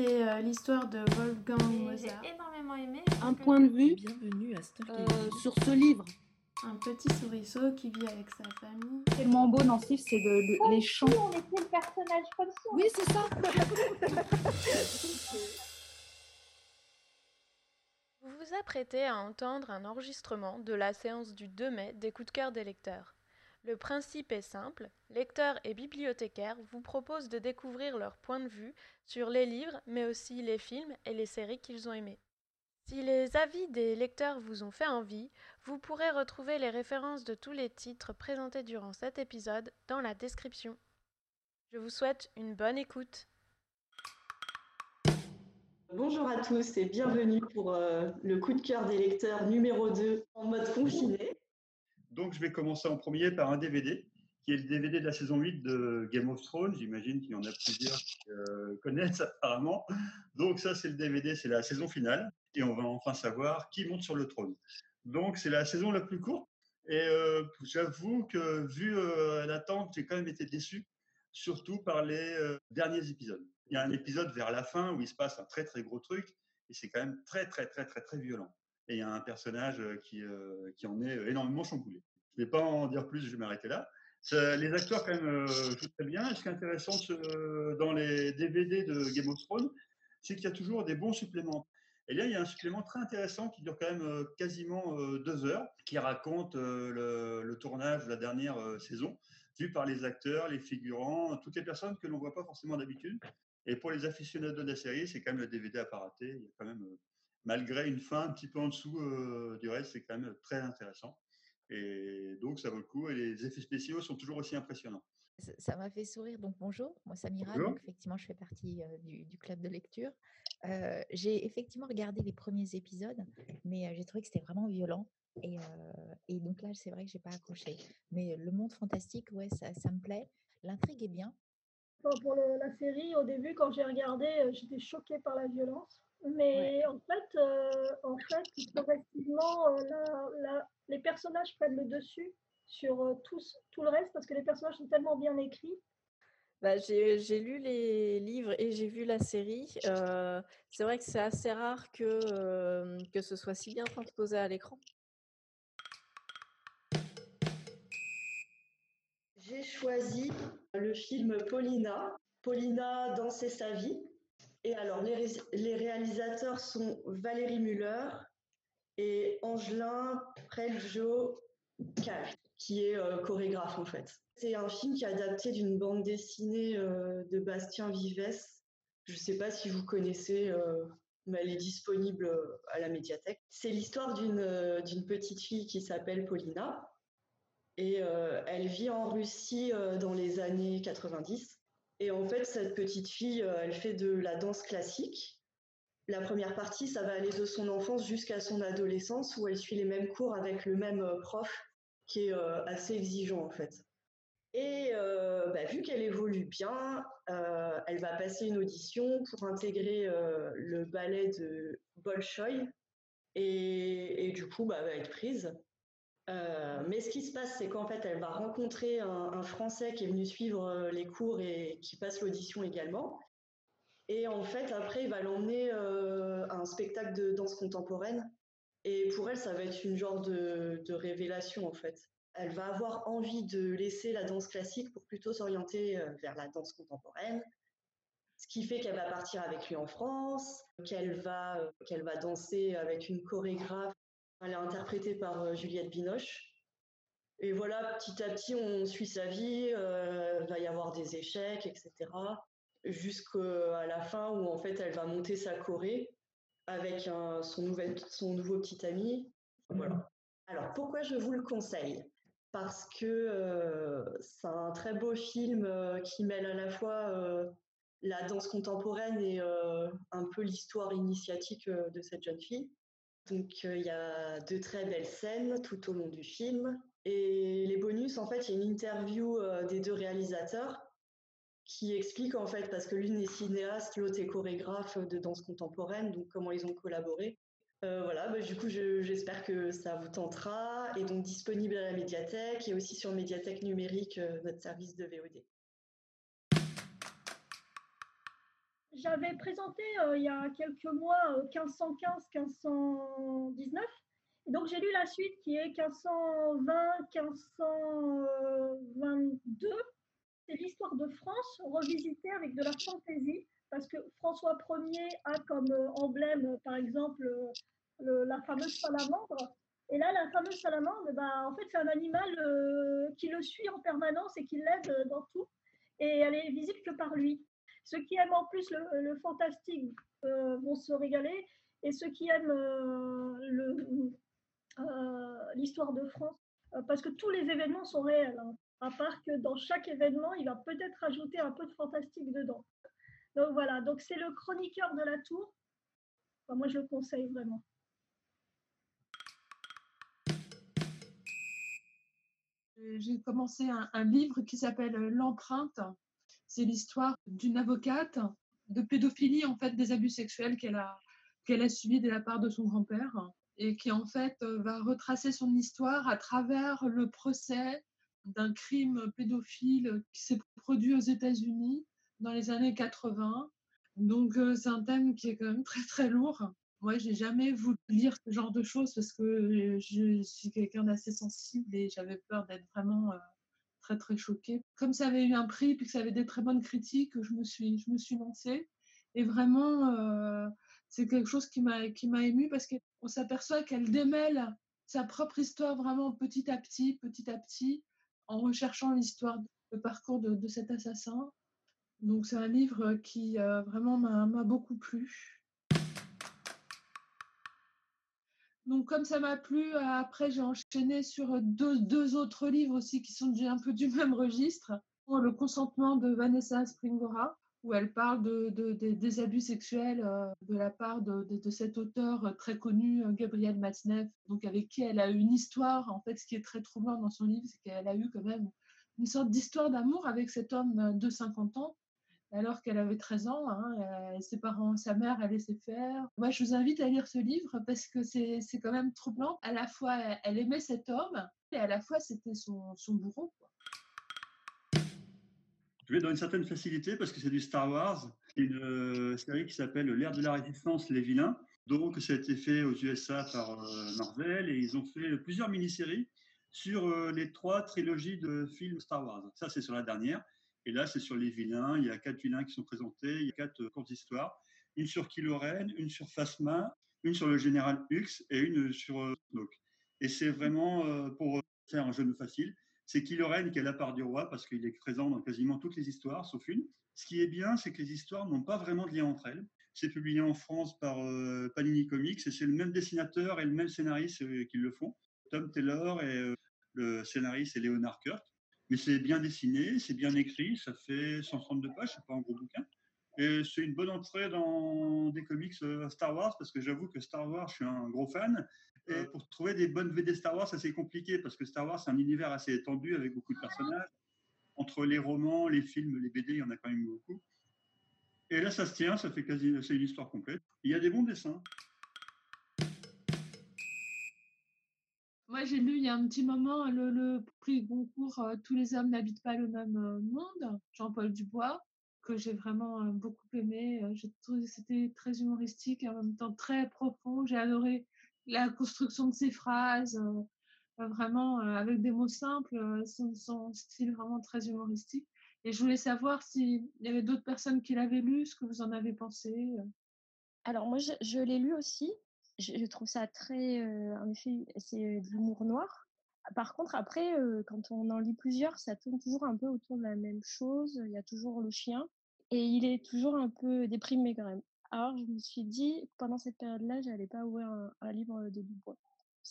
C'est euh, l'histoire de Wolfgang Mozart. J'ai énormément aimé. Un point de vue Bienvenue à Stalker. euh, sur ce livre. Un petit souriceau qui vit avec sa famille. tellement beau dans ce livre, c'est le- les chants. on était le personnage comme ça. Oui, c'est ça. Vous vous apprêtez à entendre un enregistrement de la séance du 2 mai des coups de cœur des lecteurs. Le principe est simple, lecteurs et bibliothécaires vous proposent de découvrir leur point de vue sur les livres, mais aussi les films et les séries qu'ils ont aimés. Si les avis des lecteurs vous ont fait envie, vous pourrez retrouver les références de tous les titres présentés durant cet épisode dans la description. Je vous souhaite une bonne écoute. Bonjour à tous et bienvenue pour euh, le coup de cœur des lecteurs numéro 2 en mode confiné. Donc, je vais commencer en premier par un DVD, qui est le DVD de la saison 8 de Game of Thrones. J'imagine qu'il y en a plusieurs qui euh, connaissent apparemment. Donc, ça, c'est le DVD, c'est la saison finale. Et on va enfin savoir qui monte sur le trône. Donc, c'est la saison la plus courte. Et euh, j'avoue que, vu euh, l'attente, j'ai quand même été déçu, surtout par les derniers épisodes. Il y a un épisode vers la fin où il se passe un très, très gros truc. Et c'est quand même très, très, très, très, très violent. Et il y a un personnage qui, qui en est énormément chamboulé. Je ne vais pas en dire plus, je vais m'arrêter là. Les acteurs, quand même, euh, jouent très bien. Ce qui est intéressant ce- dans les DVD de Game of Thrones, c'est qu'il y a toujours des bons suppléments. Et là, il y a un supplément très intéressant qui dure quand même euh, quasiment euh, deux heures, qui raconte euh, le, tournage de la dernière euh, saison, vu par les acteurs, les figurants, toutes les personnes que l'on ne voit pas forcément d'habitude. Et pour les aficionados de la série, c'est quand même le DVD à pas rater. Il y a quand même, euh, malgré une fin un petit peu en dessous euh, du reste, c'est quand même très intéressant. Et donc, ça vaut le coup. Et les effets spéciaux sont toujours aussi impressionnants. Ça- m'a fait sourire. Donc bonjour, moi Samira. Bonjour. Donc effectivement, je fais partie euh, du, du club de lecture. Euh, j'ai effectivement regardé les premiers épisodes, mais euh, j'ai trouvé que c'était vraiment violent. Et, euh, et donc là, c'est vrai que j'ai pas accroché. Mais le monde fantastique, ouais, ça, ça me plaît. L'intrigue est bien. Pour le- la série, au début, quand j'ai regardé, j'étais choquée par la violence. Mais en fait, euh, en fait, progressivement, euh, la- la- les personnages prennent le dessus sur euh, tout le reste parce que les personnages sont tellement bien écrits. Bah, j'ai j'ai lu les livres et j'ai vu la série. Euh, c'est vrai que c'est assez rare que, euh, que ce soit si bien transposé à l'écran. J'ai choisi le film Paulina. Paulina danser sa vie. Et alors, les, ré- les réalisateurs sont Valérie Muller et Angelin Preljo qui est euh, chorégraphe en fait. C'est un film qui est adapté d'une bande dessinée euh, de Bastien Vives. Je ne sais pas si vous connaissez, euh, mais elle est disponible à la médiathèque. C'est l'histoire d'une d'une petite fille qui s'appelle Paulina. Et elle vit en Russie dans les années 90. Et en fait, cette petite fille, elle fait de la danse classique. La première partie, ça va aller de son enfance jusqu'à son adolescence, où elle suit les mêmes cours avec le même euh, prof, qui est euh, assez exigeant en fait. Et euh, bah, vu qu'elle évolue bien, elle va passer une audition pour intégrer le ballet de Bolchoï. Et, du coup, bah, elle va être prise. Mais ce qui se passe, c'est qu'en fait, elle va rencontrer un, Français qui est venu suivre les cours et qui passe l'audition également. Et en fait, après, il va l'emmener euh, à un spectacle de danse contemporaine. Et pour elle, ça va être une genre de, révélation, en fait. Elle va avoir envie de laisser la danse classique pour plutôt s'orienter euh, vers la danse contemporaine. Ce qui fait qu'elle va partir avec lui en France, qu'elle va, euh, qu'elle va danser avec une chorégraphe elle est interprétée par Juliette Binoche. Et voilà, petit à petit, on suit sa vie, il va y avoir des échecs, etc. Jusqu'à la fin où en fait elle va monter sa choré avec un- son, nouvel, son nouveau petit ami. Voilà. Alors pourquoi je vous le conseille? Parce que euh, c'est un très beau film euh, qui mêle à la fois euh, la danse contemporaine et un peu l'histoire initiatique de cette jeune fille. Donc il y a de très belles scènes tout au long du film. Et les bonus, en fait, il y a une interview des deux réalisateurs qui explique en fait, parce que l'une est cinéaste, l'autre est chorégraphe de danse contemporaine, donc comment ils ont collaboré. Euh, voilà, bah, du coup, je- j'espère que ça vous tentera. Et donc disponible à la médiathèque et aussi sur médiathèque numérique, euh, notre service de VOD. j'avais présenté euh, il y a quelques mois 1515-1519. Donc j'ai lu la suite qui est 1520-1522. C'est l'histoire de France revisitée avec de la fantaisie parce que François Ier a comme emblème, par exemple, la fameuse salamandre. Et là, la fameuse salamandre, bah, en fait, c'est un animal qui le suit en permanence et qui l'aide dans tout. Et elle est visible que par lui. Ceux qui aiment en plus le, fantastique euh, vont se régaler. Et ceux qui aiment euh, euh, l'histoire de France, parce que tous les événements sont réels, hein. À part que dans chaque événement, il va peut-être rajouter un peu de fantastique dedans. Donc voilà, donc c'est le chroniqueur de la tour. moi, je le conseille vraiment. J'ai commencé un livre qui s'appelle L'empreinte c'est l'histoire d'une avocate de pédophilie, en fait, des abus sexuels qu'elle a, qu'elle a subis de la part de son grand-père et qui, en fait, euh, va retracer son histoire à travers le procès d'un crime pédophile qui s'est produit aux États-Unis dans les années 80. Donc, euh, c'est un thème qui est quand même très, très lourd. Moi, j'ai jamais voulu lire ce genre de choses parce que je suis quelqu'un d'assez sensible et j'avais peur d'être vraiment euh, très très choquée. Comme ça avait eu un prix puis que ça avait des très bonnes critiques, je me suis, je me suis lancée. Et vraiment, euh, c'est quelque chose qui m'a qui m'a émue parce qu'on s'aperçoit qu'elle démêle sa propre histoire vraiment petit à petit, petit à petit, en recherchant l'histoire, le parcours de, cet assassin. Donc c'est un livre qui euh, vraiment m'a beaucoup plu. Donc, comme ça m'a plu, euh, après, j'ai enchaîné sur deux, deux, autres livres aussi qui sont un peu du même registre. Le consentement de Vanessa Springora, où elle parle de, de, des abus sexuels euh, de la part de, cet auteur très connu, Gabriel Matzneff, donc avec qui elle a eu une histoire. En fait, ce qui est très troublant dans son livre, c'est qu'elle a eu quand même une sorte d'histoire d'amour avec cet homme de 50 ans alors qu'elle avait 13 ans. Hein, euh, ses parents, sa mère, elle laissait faire. Moi, je vous invite à lire ce livre parce que c'est quand même troublant. À la fois, elle aimait cet homme et à la fois, c'était son, son, bourreau. Je vais dans une certaine facilité parce que c'est du Star Wars. C'est une euh, série qui s'appelle L'ère de la résistance, les vilains. Donc, ça a été fait aux USA par euh, Marvel et ils ont fait plusieurs mini-séries sur les trois trilogies de films Star Wars. Ça, c'est sur la dernière. Et là, c'est sur les vilains. Il y a quatre vilains qui sont présentés. Il y a quatre euh, courtes histoires. Une sur Kylo Ren, une sur Phasma, une sur le général Hux et une sur euh, Snoke. Et c'est vraiment euh, pour faire un jeu facile. C'est Kylo Ren qui est la part du roi parce qu'il est présent dans quasiment toutes les histoires, sauf une. Ce qui est bien, c'est que les histoires n'ont pas vraiment de lien entre elles. C'est publié en France par Panini Comics et c'est le même dessinateur et le même scénariste qui le font. Tom Taylor et le scénariste est Leonard Kurt. Mais c'est bien dessiné, c'est bien écrit, ça fait 132 pages, c'est pas un gros bouquin. Et c'est une bonne entrée dans des comics euh, Star Wars, parce que j'avoue que Star Wars, je suis un gros fan. Et pour trouver des bonnes VD Star Wars, c'est compliqué, parce que Star Wars, c'est un univers assez étendu avec beaucoup de personnages. Entre les romans, les films, les BD, il y en a quand même beaucoup. Et là, ça se tient, ça fait quasi, c'est une histoire complète. Il y a des bons dessins. Moi, j'ai lu il y a un petit moment le, prix Goncourt euh, Tous les hommes n'habitent pas le même euh, monde, Jean-Paul Dubois, que j'ai vraiment euh, beaucoup aimé. J'ai trouvé que c'était très humoristique et en même temps très profond. J'ai adoré la construction de ses phrases, vraiment avec des mots simples, son, son, style vraiment très humoristique. Et je voulais savoir s'il y avait d'autres personnes qui l'avaient lu, ce que vous en avez pensé. Alors moi, je l'ai lu aussi je, trouve ça très, en effet, c'est de l'humour noir. Par contre, après, quand on en lit plusieurs, ça tourne toujours un peu autour de la même chose. Il y a toujours le chien et il est toujours un peu déprimé quand même. Alors, je me suis dit, pendant cette période-là, j'allais pas ouvrir un, livre de Dubois.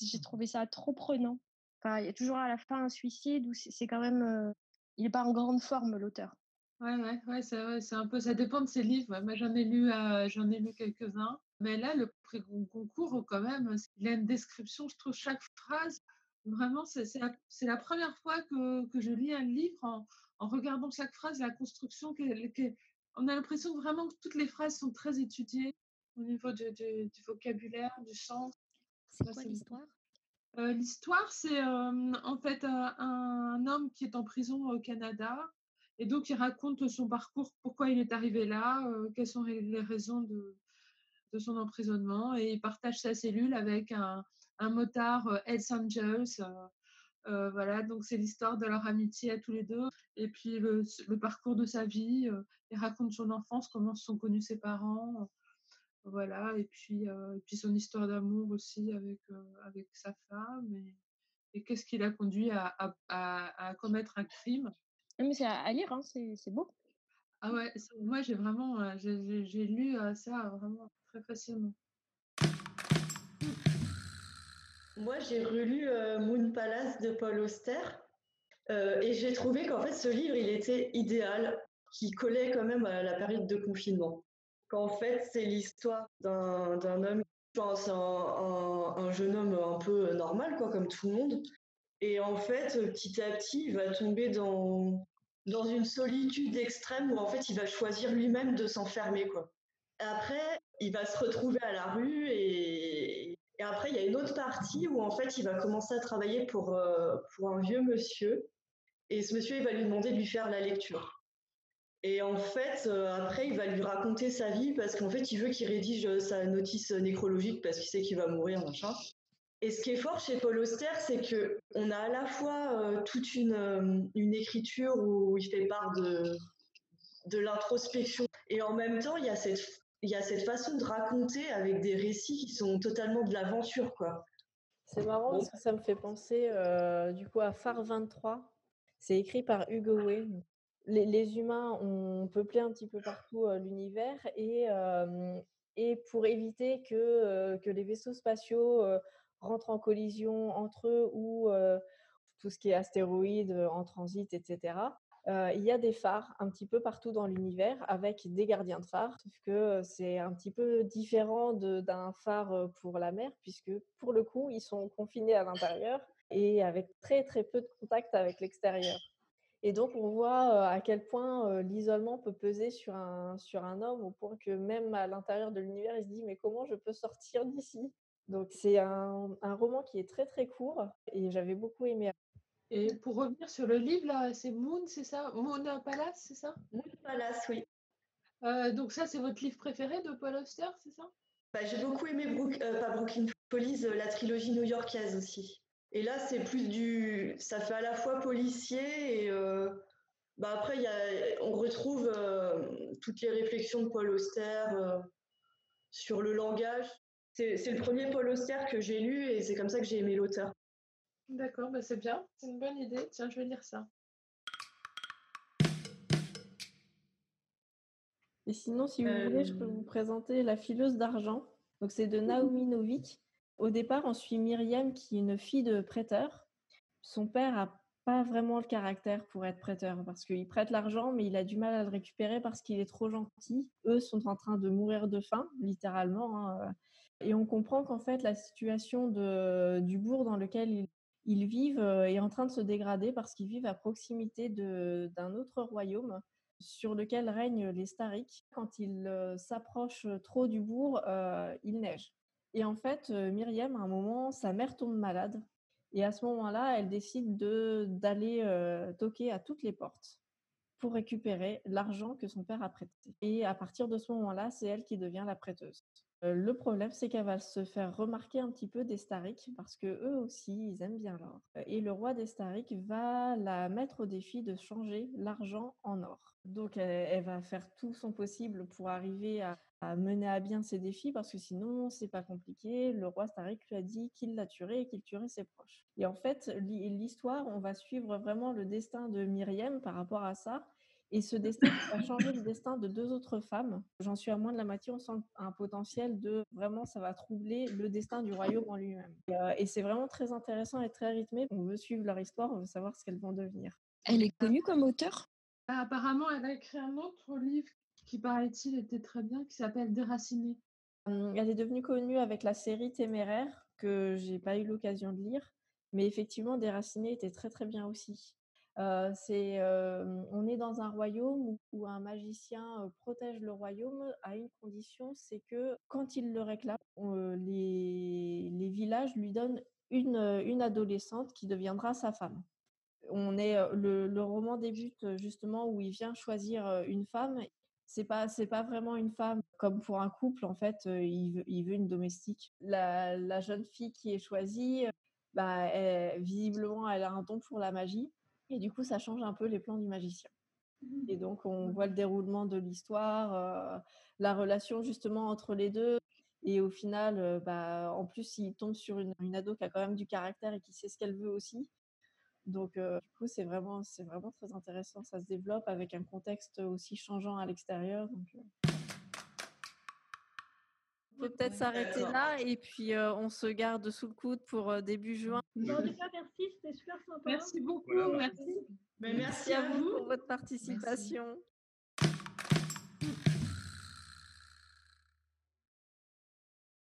J'ai mmh. trouvé ça trop prenant. Enfin, il y a toujours à la fin un suicide où c'est quand même, il n'est pas en grande forme l'auteur. Ouais, ouais, ouais, c'est un peu, ça dépend de ses livres. Moi, j'en ai lu, j'en ai lu quelques-uns. Mais là, le prix concours, quand même, il a une description, je trouve, chaque phrase. Vraiment, c'est la, la, première fois que, que, je lis un livre en, en regardant chaque phrase, la construction. On a l'impression vraiment que toutes les phrases sont très étudiées au niveau du, du, vocabulaire, du sens. C'est quoi l'histoire? Euh, L'histoire, c'est en fait un, un, homme qui est en prison au Canada Et donc, il raconte son parcours, pourquoi il est arrivé là, euh, quelles sont les raisons de, de son emprisonnement. Et il partage sa cellule avec un, un motard, euh, Ed Angels. Euh, voilà, donc c'est l'histoire de leur amitié à tous les deux. Et puis le, le parcours de sa vie. il raconte son enfance, comment se sont connus ses parents. voilà, et puis, et puis son histoire d'amour aussi avec, avec sa femme. Et, et qu'est-ce qui l'a conduit à, à, à, commettre un crime. Mais c'est à, lire, hein, c'est beau. Ah ouais, moi j'ai vraiment j'ai lu ça vraiment très facilement. Moi j'ai relu Moon Palace de Paul Auster et j'ai trouvé qu'en fait ce livre il était idéal, qui collait quand même à la période de confinement. Qu'en fait c'est l'histoire d'un homme c'est un, un, jeune homme un peu normal, quoi, comme tout le monde. Et en fait, petit à petit, il va tomber dans, dans une solitude extrême où en fait, il va choisir lui-même de s'enfermer, quoi. Après, il va se retrouver à la rue et, et, après, il y a une autre partie où en fait, il va commencer à travailler pour, euh, pour un vieux monsieur. Et ce monsieur, il va lui demander de lui faire la lecture. Et en fait, euh, après, il va lui raconter sa vie parce qu'en fait, il veut qu'il rédige euh, sa notice nécrologique parce qu'il sait qu'il va mourir, machin. Et ce qui est fort chez Paul Auster, c'est que on a à la fois euh, toute une, une, écriture où il fait part de, de l'introspection et en même temps, il y a cette il y a cette façon de raconter avec des récits qui sont totalement de l'aventure, quoi. C'est marrant parce que ça me fait penser du coup à Phare 23. C'est écrit par Hugo Way, les, humains ont peuplé un petit peu partout l'univers et, pour éviter que, que les vaisseaux spatiaux rentrent en collision entre eux ou tout ce qui est astéroïdes en transit, etc. il y a des phares un petit peu partout dans l'univers avec des gardiens de phare, sauf que c'est un petit peu différent d'un phare pour la mer, puisque pour le coup, ils sont confinés à l'intérieur et avec très très peu de contact avec l'extérieur. Et donc, on voit à quel point l'isolement peut peser sur un, sur un homme, au point que même à l'intérieur de l'univers, il se dit, mais comment je peux sortir d'ici? Donc, c'est un, un, roman qui est très, très court et j'avais beaucoup aimé. Et pour revenir sur le livre, là, c'est Moon, c'est ça? Moon Palace, c'est ça? Moon Palace, oui. Euh, donc ça, c'est votre livre préféré de Paul Auster, c'est ça? Bah, J'ai beaucoup aimé Brook, euh, pas Brooklyn Police, la trilogie new-yorkaise aussi. Et là, c'est plus du. Ça fait à la fois policier et. Euh, bah après, y a, on retrouve euh, toutes les réflexions de Paul Auster euh, sur le langage. C'est le premier Paul Auster que j'ai lu et c'est comme ça que j'ai aimé l'auteur. D'accord, bah c'est bien, c'est une bonne idée. Tiens, je vais lire ça. Et sinon, si vous voulez, je peux vous présenter La fileuse d'argent. Donc, c'est de Naomi Novik. Au départ, on suit Myriam, qui est une fille de prêteur. Son père a pas vraiment le caractère pour être prêteur parce qu'il prête l'argent, mais il a du mal à le récupérer parce qu'il est trop gentil. Eux sont en train de mourir de faim, littéralement. Hein, et on comprend qu'en fait, la situation de, du bourg dans lequel ils, vivent euh, est en train de se dégrader parce qu'ils vivent à proximité d'un autre royaume sur lequel règnent les Stariks. Quand ils euh, s'approchent trop du bourg, euh, il neige. Et en fait, Myriam, à un moment, sa mère tombe malade. Et à ce moment-là, elle décide d'aller toquer à toutes les portes pour récupérer l'argent que son père a prêté. Et à partir de ce moment-là, c'est elle qui devient la prêteuse. Le problème, c'est qu'elle va se faire remarquer un petit peu des Stariks parce que eux aussi, ils aiment bien l'or. Et le roi des Stariks va la mettre au défi de changer l'argent en or. Donc, elle, va faire tout son possible pour arriver à, mener à bien ses défis parce que sinon, c'est pas compliqué. Le roi Starik lui a dit qu'il la tuerait et qu'il tuerait ses proches. Et en fait, l'histoire, on va suivre vraiment le destin de Myriam par rapport à ça. Et ce destin va changer le destin de deux autres femmes. J'en suis à moins de la moitié. On sent un potentiel de vraiment, ça va troubler le destin du royaume en lui-même. Et, euh, et c'est vraiment très intéressant et très rythmé. On veut suivre leur histoire, on veut savoir ce qu'elles vont devenir. Elle est connue comme auteur ah, apparemment, elle a écrit un autre livre qui, paraît-il, était très bien, qui s'appelle Déraciné. Hum, elle est devenue connue avec la série Téméraire, que j'ai pas eu l'occasion de lire, mais effectivement, Déraciné était très très bien aussi. On est dans un royaume où, un magicien protège le royaume à une condition, c'est que quand il le réclame, les, villages lui donnent une, adolescente qui deviendra sa femme. On est, le, roman débute justement où il vient choisir une femme. C'est pas, c'est pas vraiment une femme comme pour un couple en fait. Il veut, une domestique. La, jeune fille qui est choisie, bah, visiblement, elle a un don pour la magie et du coup, ça change un peu les plans du magicien. Et donc, on voit le déroulement de l'histoire, euh, la relation justement entre les deux. Et au final, euh, bah, en plus, il tombe sur une, une ado qui a quand même du caractère et qui sait ce qu'elle veut aussi. Donc, euh, du coup, c'est vraiment, c'est vraiment très intéressant. Ça se développe avec un contexte aussi changeant à l'extérieur. Donc, peut peut-être s'arrêter là et puis euh, on se garde sous le coude pour euh, début juin. En tout cas, merci, c'était super sympa. Merci beaucoup. Voilà, merci. Mais merci à à vous vous. pour votre participation.